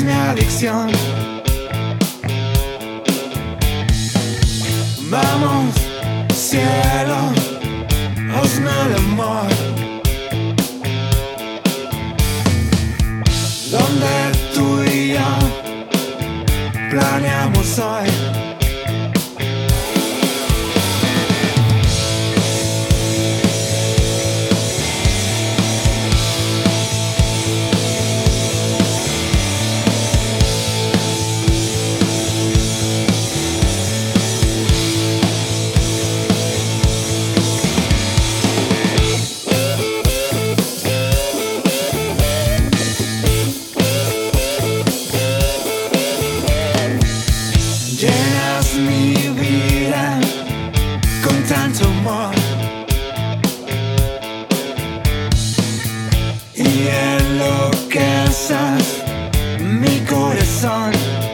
mi adicción. Vamos, cielo, hazme el amor. Donde tú y yo planeamos hoy. Y enloqueces mi corazón.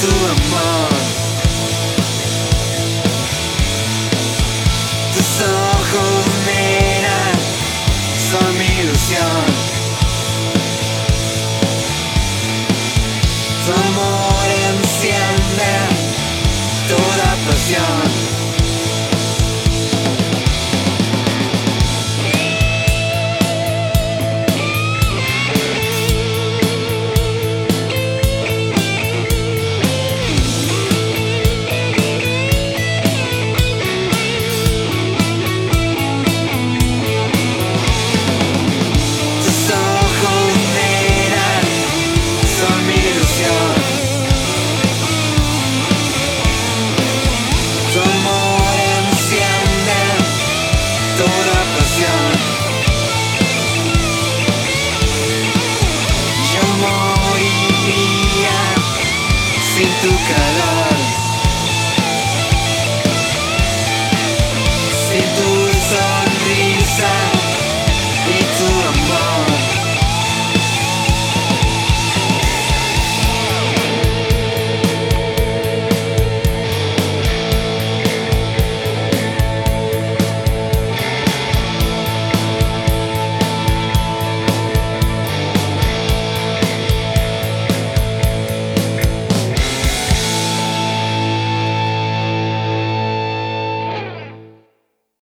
Tu amor. Tus ojos, nena, son mi ilusión. Tu amor enciende toda pasión. Tu calor.